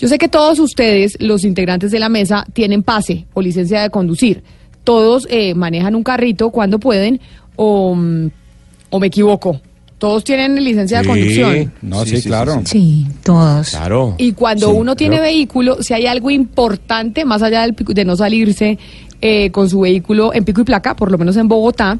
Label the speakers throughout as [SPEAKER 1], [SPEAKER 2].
[SPEAKER 1] Yo sé que todos ustedes, los integrantes de la mesa, tienen pase o licencia de conducir. Todos eh, manejan un carrito cuando pueden o, mm, o me equivoco. Todos tienen licencia de conducción.
[SPEAKER 2] No,
[SPEAKER 3] Sí,
[SPEAKER 2] sí,
[SPEAKER 3] sí,
[SPEAKER 2] claro.
[SPEAKER 1] Sí, todos.
[SPEAKER 3] Claro.
[SPEAKER 1] Y cuando
[SPEAKER 2] Sí,
[SPEAKER 1] uno tiene vehículo, si hay algo importante, más allá del pico- de no salirse eh, con su vehículo en pico y placa, por lo menos en Bogotá,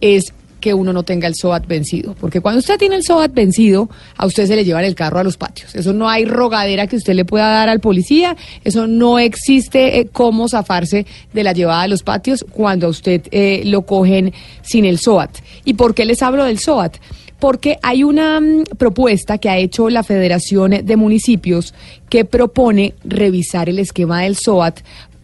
[SPEAKER 1] es que uno no tenga el SOAT vencido. Porque cuando usted tiene el SOAT vencido, a usted se le llevan el carro a los patios. Eso no hay rogadera que usted le pueda dar al policía. Eso no existe eh, cómo zafarse de la llevada a los patios cuando a usted eh, lo cogen sin el SOAT. ¿Y por qué les hablo del SOAT? porque hay una mm, propuesta que ha hecho la Federación de Municipios que propone revisar el esquema del SOAT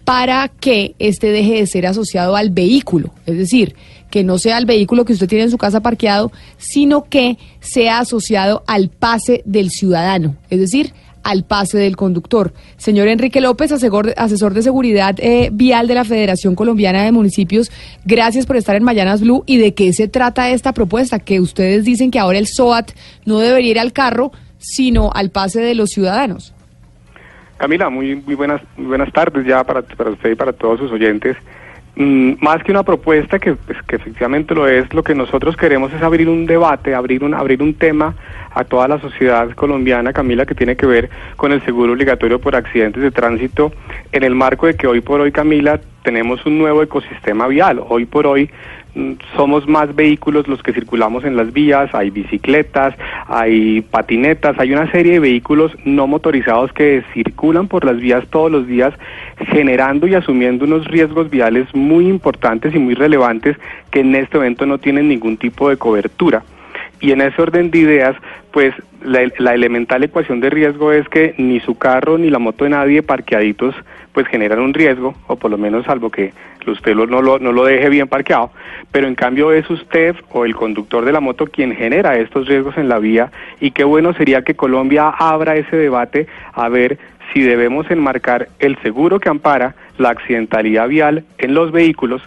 [SPEAKER 1] para que este deje de ser asociado al vehículo, es decir, que no sea el vehículo que usted tiene en su casa parqueado, sino que sea asociado al pase del ciudadano, es decir, al pase del conductor. Señor Enrique López, asesor, de seguridad eh, vial de la Federación Colombiana de Municipios, gracias por estar en Mayanas Blue. ¿Y de qué se trata esta propuesta? Que ustedes dicen que ahora el SOAT no debería ir al carro, sino al pase de los ciudadanos.
[SPEAKER 4] Camila, muy, muy buenas, muy buenas tardes ya para usted y para todos sus oyentes. Mm, más que una propuesta que, pues, que efectivamente lo es, lo que nosotros queremos es abrir un debate, abrir un, abrir un tema a toda la sociedad colombiana, Camila, que tiene que ver con el seguro obligatorio por accidentes de tránsito, en el marco de que hoy por hoy, Camila, tenemos un nuevo ecosistema vial. Hoy por hoy somos más vehículos los que circulamos en las vías, hay bicicletas, hay patinetas, hay una serie de vehículos no motorizados que circulan por las vías todos los días, generando y asumiendo unos riesgos viales muy importantes y muy relevantes que en este momento no tienen ningún tipo de cobertura. Y en ese orden de ideas, pues la, elemental ecuación de riesgo es que ni su carro ni la moto de nadie parqueaditos pues generan un riesgo, o por lo menos salvo que usted lo- no, lo, no lo deje bien parqueado, pero en cambio es usted o el conductor de la moto quien genera estos riesgos en la vía. Y qué bueno sería que Colombia abra ese debate a ver si debemos enmarcar el seguro que ampara la accidentalidad vial en los vehículos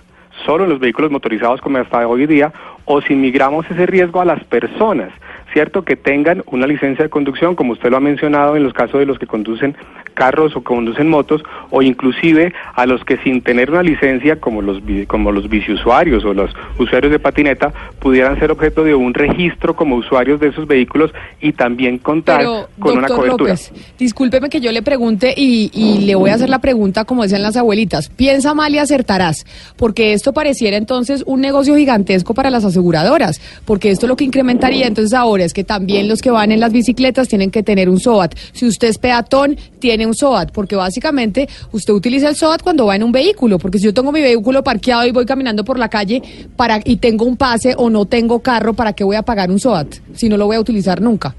[SPEAKER 4] solo en los vehículos motorizados como hasta hoy día, o si migramos ese riesgo a las personas, ¿cierto? Que tengan una licencia de conducción, como usted lo ha mencionado en los casos de los que conducen carros o conducen motos, o inclusive a los que sin tener una licencia, como los, como los biciusuarios o los usuarios de patineta, pudieran ser objeto de un registro como usuarios de esos vehículos y también contar
[SPEAKER 1] Pero,
[SPEAKER 4] con una cobertura.
[SPEAKER 1] López, discúlpeme que yo le pregunte y, y le voy a hacer la pregunta como decían las abuelitas. Piensa mal y acertarás, porque esto pareciera entonces un negocio gigantesco para las aseguradoras, porque esto lo que incrementaría entonces ahora es que también los que van en las bicicletas tienen que tener un SOAT. Si usted es peatón, tiene un SOAT, porque básicamente usted utiliza el SOAT cuando va en un vehículo, porque si yo tengo mi vehículo parqueado y voy caminando por la calle para y tengo un pase o no tengo carro, ¿para qué voy a pagar un SOAT si no lo voy a utilizar nunca?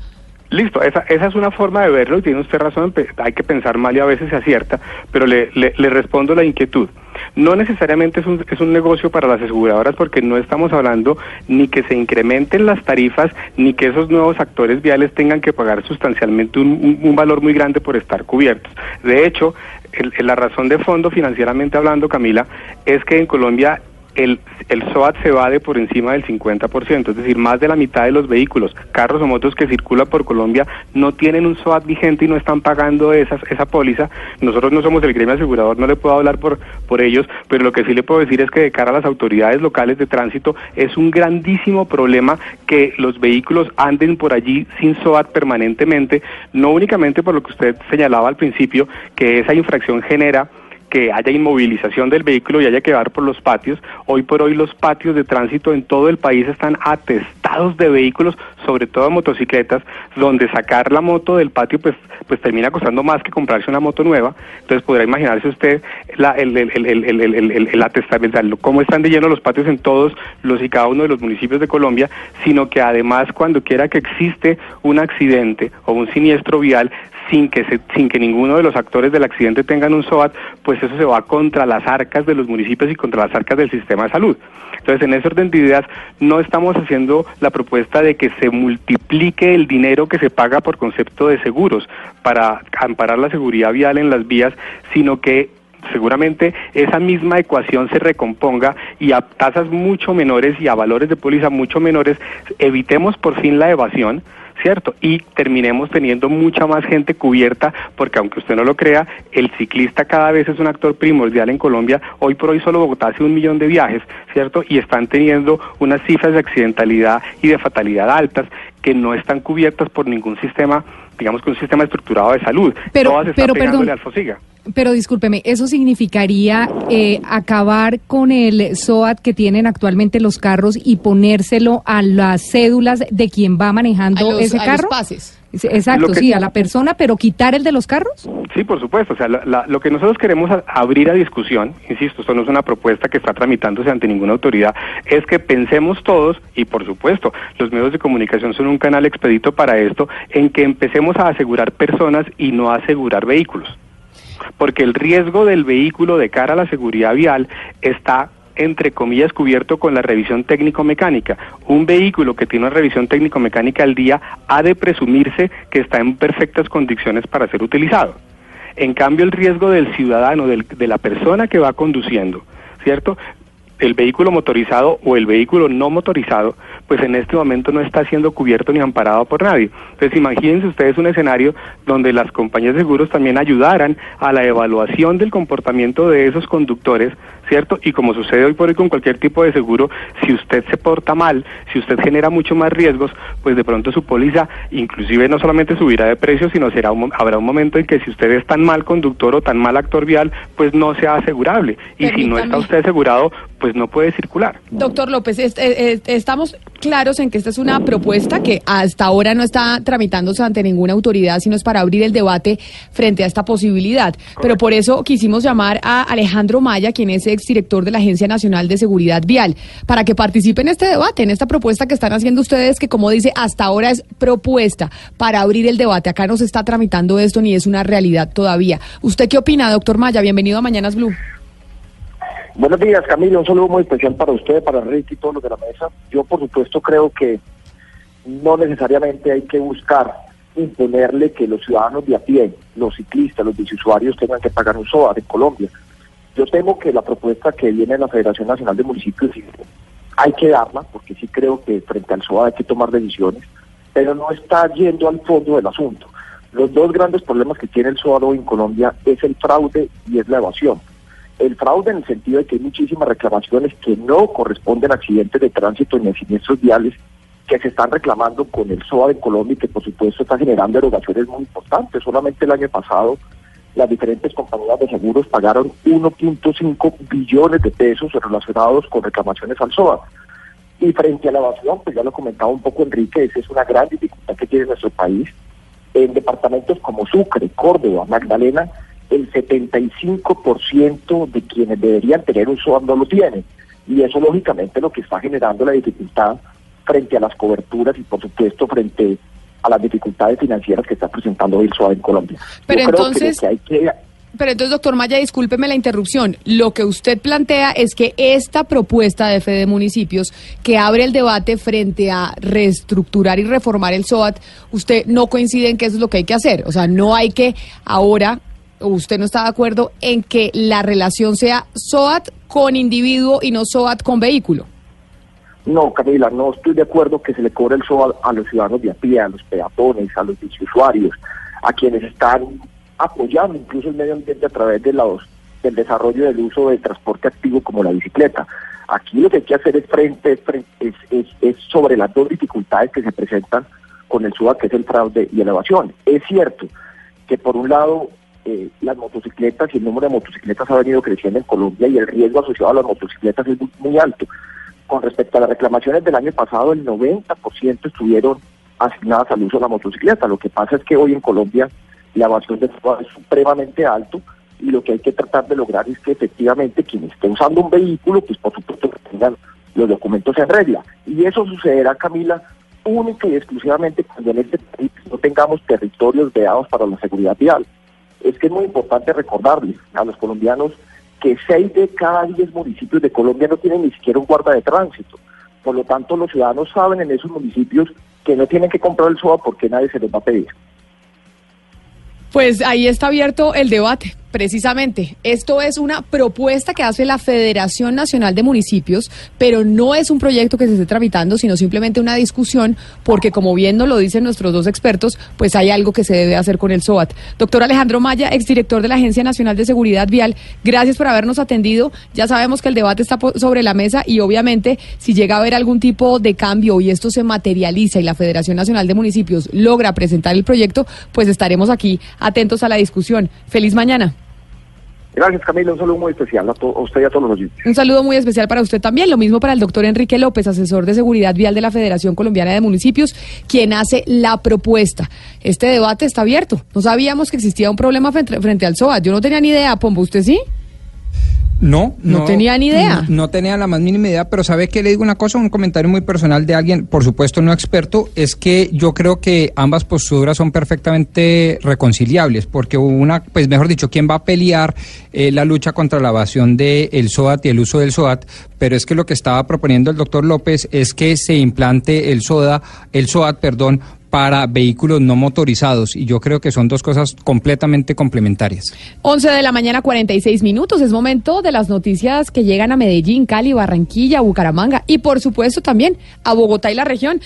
[SPEAKER 4] Listo, esa, esa es una forma de verlo y tiene usted razón, hay que pensar mal y a veces se acierta, pero le, le, le respondo la inquietud. No necesariamente es un, es un negocio para las aseguradoras porque no estamos hablando ni que se incrementen las tarifas ni que esos nuevos actores viales tengan que pagar sustancialmente un, valor muy grande por estar cubiertos. De hecho, el- la razón de fondo financieramente hablando, Camila, es que en Colombia el, el SOAT se va de por encima del 50%, es decir, más de la mitad de los vehículos, carros o motos que circulan por Colombia no tienen un SOAT vigente y no están pagando esas, esa póliza. Nosotros no somos el gremio asegurador, no le puedo hablar por, por ellos, pero lo que sí le puedo decir es que de cara a las autoridades locales de tránsito es un grandísimo problema que los vehículos anden por allí sin SOAT permanentemente, no únicamente por lo que usted señalaba al principio, que esa infracción genera que haya inmovilización del vehículo y haya que dar por los patios. Hoy por hoy los patios de tránsito en todo el país están atestados de vehículos, sobre todo motocicletas, donde sacar la moto del patio pues pues termina costando más que comprarse una moto nueva. Entonces podrá imaginarse usted el, el, el, cómo están de lleno los patios en todos los y cada uno de los municipios de Colombia, sino que además cuando quiera que existe un accidente o un siniestro vial, sin que se, sin que ninguno de los actores del accidente tengan un SOAT, pues eso se va contra las arcas de los municipios y contra las arcas del sistema de salud. Entonces, en ese orden de ideas, no estamos haciendo la propuesta de que se multiplique el dinero que se paga por concepto de seguros para amparar la seguridad vial en las vías, sino que seguramente esa misma ecuación se recomponga y a tasas mucho menores y a valores de póliza mucho menores evitemos por fin la evasión, ¿cierto? Y terminemos teniendo mucha más gente cubierta, porque aunque usted no lo crea, el ciclista cada vez es un actor primordial en Colombia. Hoy por hoy solo Bogotá hace un millón de viajes, ¿cierto? Y están teniendo unas cifras de accidentalidad y de fatalidad altas que no están cubiertas por ningún sistema, digamos que un sistema estructurado de salud.
[SPEAKER 1] Pero, pero perdón, pero discúlpeme, ¿eso significaría eh, acabar con el SOAT que tienen actualmente los carros y ponérselo a las cédulas de quien va manejando ese carro?
[SPEAKER 2] pases.
[SPEAKER 1] Exacto, sí, a la persona, pero quitar el de los carros.
[SPEAKER 4] Sí, por supuesto. O sea, lo que nosotros queremos abrir a discusión, insisto, esto no es una propuesta que está tramitándose ante ninguna autoridad, es que pensemos todos, y por supuesto, los medios de comunicación son un canal expedito para esto, en que empecemos a asegurar personas y no a asegurar vehículos porque el riesgo del vehículo de cara a la seguridad vial está entre comillas cubierto con la revisión técnico-mecánica. Un vehículo que tiene una revisión técnico-mecánica al día ha de presumirse que está en perfectas condiciones para ser utilizado. En cambio, el riesgo del ciudadano, de la persona que va conduciendo, ¿cierto? El vehículo motorizado o el vehículo no motorizado pues en este momento no está siendo cubierto ni amparado por nadie. Entonces imagínense ustedes un escenario donde las compañías de seguros también ayudaran a la evaluación del comportamiento de esos conductores, ¿cierto? Y como sucede hoy por hoy con cualquier tipo de seguro, si usted se porta mal, si usted genera mucho más riesgos, pues de pronto su póliza inclusive no solamente subirá de precio, sino será habrá un momento en que si usted es tan mal conductor o tan mal actor vial, pues no sea asegurable. Y si no está usted asegurado, pues no puede circular.
[SPEAKER 1] Doctor López, estamos claros en que esta es una propuesta que hasta ahora no está tramitándose ante ninguna autoridad, sino es para abrir el debate frente a esta posibilidad. Pero por eso quisimos llamar a Alejandro Maya, quien es exdirector de la Agencia Nacional de Seguridad Vial, para que participe en este debate, en esta propuesta que están haciendo ustedes, que como dice, hasta ahora es propuesta para abrir el debate. Acá no se está tramitando esto ni es una realidad todavía. ¿Usted qué opina, doctor Maya? Bienvenido a Mañanas Blue.
[SPEAKER 3] Buenos días, Camilo. Un saludo muy especial para usted, para Ricky y todos los de la mesa. Yo, por supuesto, creo que no necesariamente hay que buscar imponerle que los ciudadanos de a pie, los ciclistas, los biciusuarios tengan que pagar un SOA en Colombia. Yo temo que la propuesta que viene de la Federación Nacional de Municipios hay que darla, porque sí creo que frente al SOA hay que tomar decisiones, pero no está yendo al fondo del asunto. Los dos grandes problemas que tiene el SOA hoy en Colombia es el fraude y es la evasión el fraude en el sentido de que hay muchísimas reclamaciones que no corresponden a accidentes de tránsito ni a siniestros viales que se están reclamando con el SOA de Colombia y que por supuesto está generando erogaciones muy importantes. Solamente el año pasado las diferentes compañías de seguros pagaron 1.5 billones de pesos relacionados con reclamaciones al SOA. Y frente a la evasión, pues ya lo comentaba un poco Enrique, esa es una gran dificultad que tiene nuestro país. En departamentos como Sucre, Córdoba, Magdalena, el 75% de quienes deberían tener un SOAT no lo tienen. Y eso lógicamente lo que está generando la dificultad frente a las coberturas y por supuesto frente a las dificultades financieras que está presentando hoy el SOAT en Colombia.
[SPEAKER 1] Pero entonces... Pero entonces, doctor Maya, discúlpeme la interrupción. Lo que usted plantea es que esta propuesta de Fede Municipios, que abre el debate frente a reestructurar y reformar el SOAT, usted no coincide en que eso es lo que hay que hacer. O sea, no hay que ahora usted no está de acuerdo en que la relación sea SOAT con individuo y no SOAT con vehículo.
[SPEAKER 3] No, Camila, no estoy de acuerdo que se le cobre el SOAT a los ciudadanos de a pie, a los peatones, a los usuarios, a quienes están apoyando incluso el medio ambiente a través del desarrollo del uso de transporte activo como la bicicleta. Aquí lo que hay que hacer es frente, es, es, es sobre las dos dificultades que se presentan con el SOAT, que es el fraude y elevación. Es cierto que por un lado eh, las motocicletas y el número de motocicletas ha venido creciendo en Colombia y el riesgo asociado a las motocicletas es muy, alto. Con respecto a las reclamaciones del año pasado, el 90% estuvieron asignadas al uso de la motocicleta. Lo que pasa es que hoy en Colombia la evasión de es supremamente alto y lo que hay que tratar de lograr es que efectivamente quien esté usando un vehículo, pues por supuesto que tengan los documentos en regla. Y eso sucederá, Camila, única y exclusivamente cuando en este país no tengamos territorios veados para la seguridad vial es que es muy importante recordarles a los colombianos que seis de cada diez municipios de Colombia no tienen ni siquiera un guarda de tránsito. Por lo tanto, los ciudadanos saben en esos municipios que no tienen que comprar el SOA porque nadie se les va a pedir.
[SPEAKER 1] Pues ahí está abierto el debate. Precisamente, esto es una propuesta que hace la Federación Nacional de Municipios, pero no es un proyecto que se esté tramitando, sino simplemente una discusión, porque como bien nos lo dicen nuestros dos expertos, pues hay algo que se debe hacer con el SOAT. Doctor Alejandro Maya, exdirector de la Agencia Nacional de Seguridad Vial, gracias por habernos atendido. Ya sabemos que el debate está sobre la mesa y obviamente si llega a haber algún tipo de cambio y esto se materializa y la Federación Nacional de Municipios logra presentar el proyecto, pues estaremos aquí atentos a la discusión. Feliz mañana.
[SPEAKER 3] Gracias, Camila. Un saludo muy especial a, usted y a todos los oyentes.
[SPEAKER 1] Un saludo muy especial para usted también. Lo mismo para el doctor Enrique López, asesor de seguridad vial de la Federación Colombiana de Municipios, quien hace la propuesta. Este debate está abierto. No sabíamos que existía un problema frente, frente al SOA. Yo no tenía ni idea, Pombo. ¿Usted sí?
[SPEAKER 2] No,
[SPEAKER 1] no, tenía ni idea.
[SPEAKER 2] No, tenía la más mínima idea, pero ¿sabe que le digo una cosa? Un comentario muy personal de alguien, por supuesto no experto, es que yo creo que ambas posturas son perfectamente reconciliables, porque una, pues mejor dicho, ¿quién va a pelear eh, la lucha contra la evasión del el SOAT y el uso del SOAT? Pero es que lo que estaba proponiendo el doctor López es que se implante el SODA, el SOAT, perdón, para vehículos no motorizados y yo creo que son dos cosas completamente complementarias.
[SPEAKER 1] 11 de la mañana 46 minutos, es momento de las noticias que llegan a Medellín, Cali, Barranquilla, Bucaramanga y por supuesto también a Bogotá y la región.